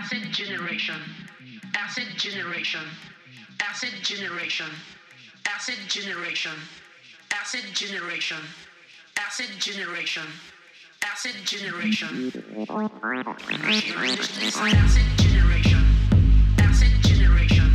asset generation, asset generation, asset generation, asset generation, asset generation, asset generation, asset generation, asset generation, asset generation.